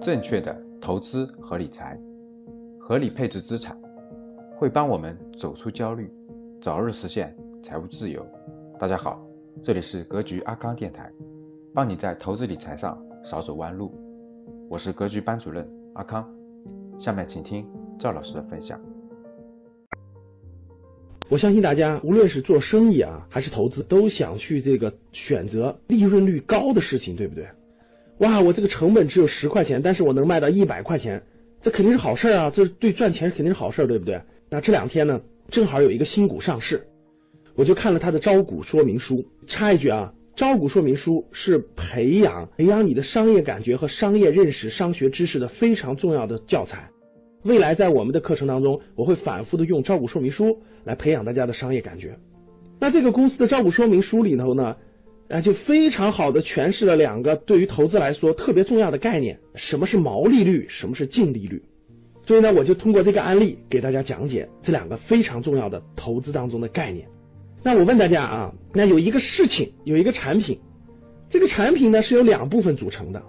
正确的投资和理财，合理配置资产，会帮我们走出焦虑，早日实现财务自由。大家好，这里是格局阿康电台，帮你在投资理财上少走弯路。我是格局班主任阿康，下面请听赵老师的分享。我相信大家无论是做生意啊，还是投资，都想去这个选择利润率高的事情，对不对？哇，我这个成本只有十块钱，但是我能卖到一百块钱，这肯定是好事啊！这对赚钱肯定是好事，对不对？那这两天呢，正好有一个新股上市，我就看了它的招股说明书。插一句啊，招股说明书是培养培养你的商业感觉和商业认识、商学知识的非常重要的教材。未来在我们的课程当中，我会反复的用招股说明书来培养大家的商业感觉。那这个公司的招股说明书里头呢，啊，就非常好的诠释了两个对于投资来说特别重要的概念：什么是毛利率，什么是净利率。所以呢，我就通过这个案例给大家讲解这两个非常重要的投资当中的概念。那我问大家啊，那有一个事情，有一个产品，这个产品呢是由两部分组成的，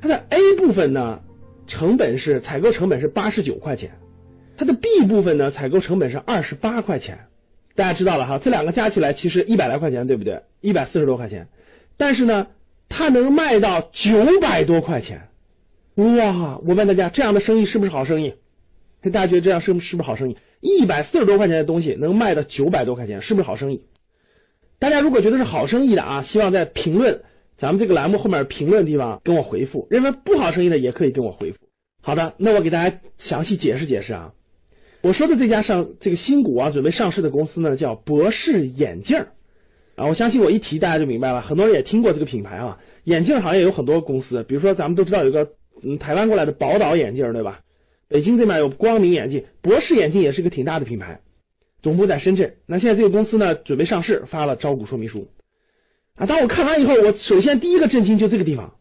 它的 A 部分呢。成本是采购成本是八十九块钱，它的 B 部分呢，采购成本是二十八块钱。大家知道了哈，这两个加起来其实一百来块钱，对不对？一百四十多块钱，但是呢，它能卖到九百多块钱。哇！我问大家，这样的生意是不是好生意？大家觉得这样是是不是好生意？一百四十多块钱的东西能卖到九百多块钱，是不是好生意？大家如果觉得是好生意的啊，希望在评论。咱们这个栏目后面评论地方跟我回复，认为不好生意的也可以跟我回复。好的，那我给大家详细解释解释啊。我说的这家上这个新股啊，准备上市的公司呢，叫博士眼镜啊。我相信我一提大家就明白了，很多人也听过这个品牌啊。眼镜行业有很多公司，比如说咱们都知道有个嗯台湾过来的宝岛眼镜，对吧？北京这边有光明眼镜，博士眼镜也是一个挺大的品牌，总部在深圳。那现在这个公司呢，准备上市，发了招股说明书。啊！当我看完以后，我首先第一个震惊就这个地方。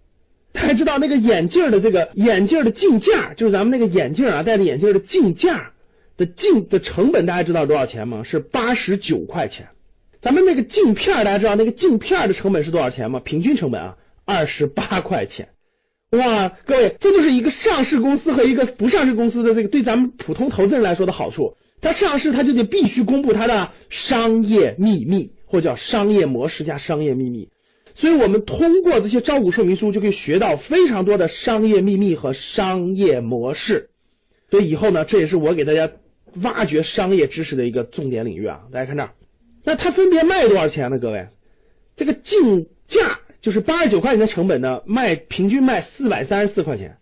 大家知道那个眼镜的这个眼镜的镜架，就是咱们那个眼镜啊，戴着眼镜的镜架的镜的成本，大家知道多少钱吗？是八十九块钱。咱们那个镜片，大家知道那个镜片的成本是多少钱吗？平均成本啊，二十八块钱。哇，各位，这就是一个上市公司和一个不上市公司的这个对咱们普通投资人来说的好处。它上市，它就得必须公布它的商业秘密。或叫商业模式加商业秘密，所以我们通过这些招股说明书就可以学到非常多的商业秘密和商业模式。所以以后呢，这也是我给大家挖掘商业知识的一个重点领域啊。大家看这儿，那它分别卖多少钱呢？各位，这个竞价就是八十九块钱的成本呢，卖平均卖四百三十四块钱。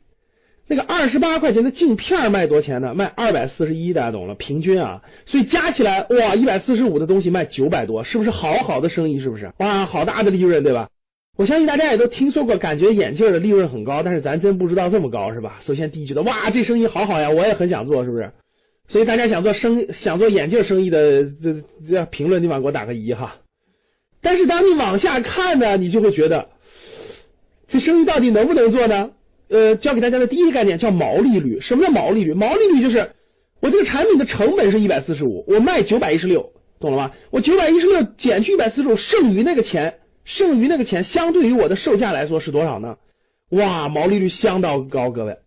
那个二十八块钱的镜片卖多少钱呢？卖二百四十一，大家懂了，平均啊，所以加起来哇，一百四十五的东西卖九百多，是不是好好的生意？是不是？哇，好大的利润，对吧？我相信大家也都听说过，感觉眼镜的利润很高，但是咱真不知道这么高，是吧？首先第一觉得哇，这生意好好呀，我也很想做，是不是？所以大家想做生想做眼镜生意的，这这评论地方给我打个一哈。但是当你往下看呢，你就会觉得这生意到底能不能做呢？呃，教给大家的第一个概念叫毛利率。什么叫毛利率？毛利率就是我这个产品的成本是一百四十五，我卖九百一十六，懂了吗？我九百一十六减去一百四十五，剩余那个钱，剩余那个钱相对于我的售价来说是多少呢？哇，毛利率相当高，各位。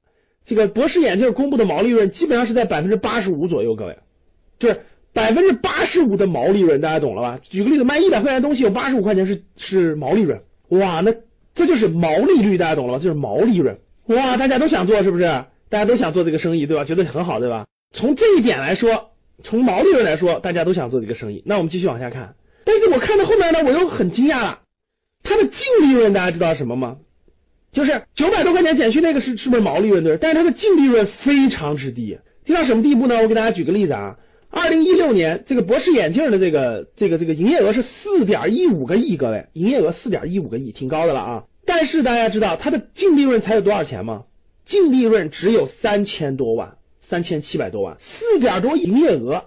这个博士眼镜公布的毛利润基本上是在百分之八十五左右，各位，就是百分之八十五的毛利润，大家懂了吧？举个例子，卖一百块钱东西有八十五块钱是是毛利润，哇，那这就是毛利率，大家懂了吧？就是毛利润。哇，大家都想做是不是？大家都想做这个生意，对吧？觉得很好，对吧？从这一点来说，从毛利润来说，大家都想做这个生意。那我们继续往下看。但是我看到后面呢，我又很惊讶了。它的净利润大家知道什么吗？就是九百多块钱减去那个是是不是毛利润对？但是它的净利润非常之低，低到什么地步呢？我给大家举个例子啊。二零一六年这个博士眼镜的这个这个这个营业额是四点一五个亿，各位，营业额四点一五个亿，挺高的了啊。但是大家知道它的净利润才有多少钱吗？净利润只有三千多万，三千七百多万，四点多营业额，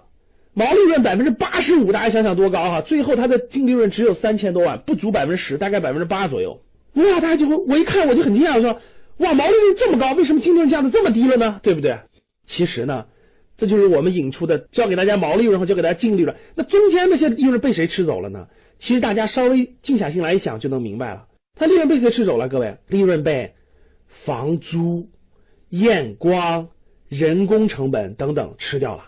毛利润百分之八十五，大家想想多高哈！最后它的净利润只有三千多万，不足百分之十，大概百分之八左右。哇，大家就会我一看我就很惊讶，我说哇，毛利润这么高，为什么净利润降的这么低了呢？对不对？其实呢，这就是我们引出的教给大家毛利润和教给大家净利润，那中间那些利润被谁吃走了呢？其实大家稍微静下心来一想就能明白了。它利润被谁吃走了？各位，利润被房租验光、人工成本等等吃掉了。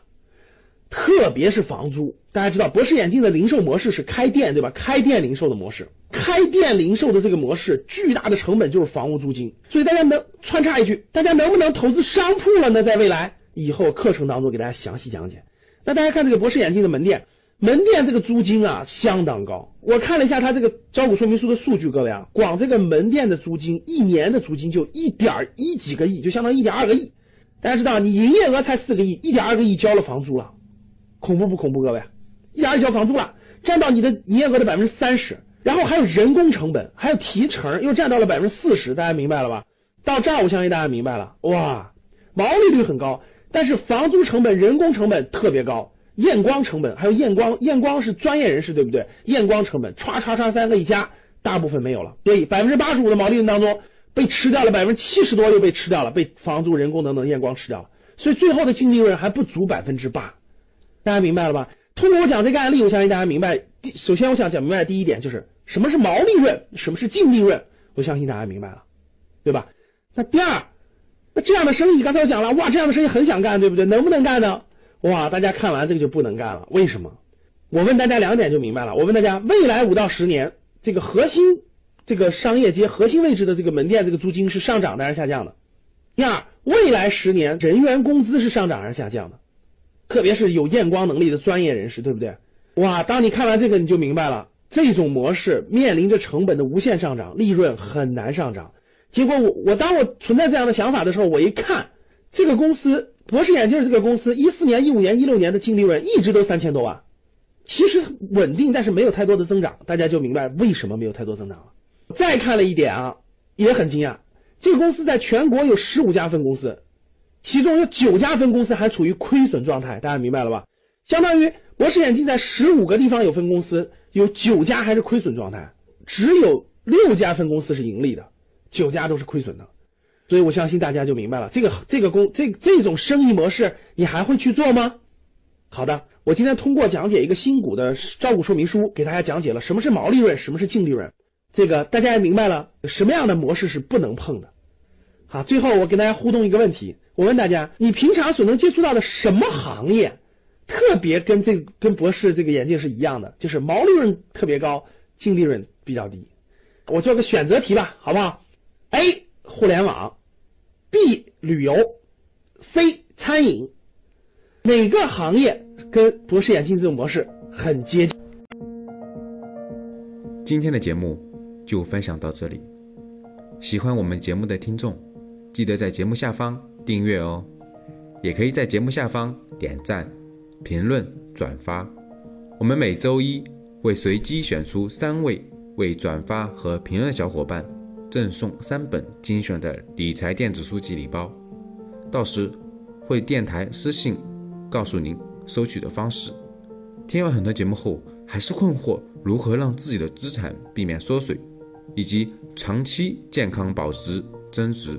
特别是房租，大家知道博士眼镜的零售模式是开店，对吧？开店零售的模式，开店零售的这个模式，巨大的成本就是房屋租金。所以大家能穿插一句，大家能不能投资商铺了呢？在未来以后课程当中给大家详细讲解。那大家看这个博士眼镜的门店，门店这个租金啊相当高。我看了一下它这个招股说明书的数据，各位啊，光这个门店的租金一年的租金就一点一几个亿，就相当于一点二个亿。大家知道，你营业额才四个亿，一点二个亿交了房租了。恐怖不恐怖，各位？一点二交房租了，占到你的营业额的百分之三十，然后还有人工成本，还有提成，又占到了百分之四十，大家明白了吧？到这儿我相信大家明白了，哇，毛利率很高，但是房租成本、人工成本特别高，验光成本还有验光，验光是专业人士对不对？验光成本歘歘歘三个一加，大部分没有了，所以百分之八十五的毛利润当中被吃掉了，百分之七十多又被吃掉了，被房租、人工等等验光吃掉了，所以最后的净利润还不足百分之八。大家明白了吧？通过我讲这个案例，我相信大家明白。第首先，我想讲明白的第一点就是什么是毛利润，什么是净利润。我相信大家明白了，对吧？那第二，那这样的生意，刚才我讲了，哇，这样的生意很想干，对不对？能不能干呢？哇，大家看完这个就不能干了。为什么？我问大家两点就明白了。我问大家，未来五到十年，这个核心这个商业街核心位置的这个门店，这个租金是上涨的还是下降的？第二，未来十年人员工资是上涨还是下降的？特别是有验光能力的专业人士，对不对？哇，当你看完这个，你就明白了，这种模式面临着成本的无限上涨，利润很难上涨。结果我我当我存在这样的想法的时候，我一看这个公司博士眼镜这个公司，一四年、一五年、一六年的净利润一直都三千多万，其实稳定，但是没有太多的增长，大家就明白为什么没有太多增长了。再看了一点啊，也很惊讶，这个公司在全国有十五家分公司。其中有九家分公司还处于亏损状态，大家明白了吧？相当于博士眼镜在十五个地方有分公司，有九家还是亏损状态，只有六家分公司是盈利的，九家都是亏损的。所以我相信大家就明白了，这个这个公这这种生意模式，你还会去做吗？好的，我今天通过讲解一个新股的招股说明书，给大家讲解了什么是毛利润，什么是净利润，这个大家也明白了什么样的模式是不能碰的。好，最后我跟大家互动一个问题。我问大家，你平常所能接触到的什么行业，特别跟这跟博士这个眼镜是一样的，就是毛利润特别高，净利润比较低。我做个选择题吧，好不好？A. 互联网，B. 旅游，C. 餐饮，哪个行业跟博士眼镜这种模式很接近？今天的节目就分享到这里，喜欢我们节目的听众，记得在节目下方。订阅哦，也可以在节目下方点赞、评论、转发。我们每周一会随机选出三位为转发和评论的小伙伴，赠送三本精选的理财电子书籍礼包。到时会电台私信告诉您收取的方式。听完很多节目后，还是困惑如何让自己的资产避免缩水，以及长期健康保值增值。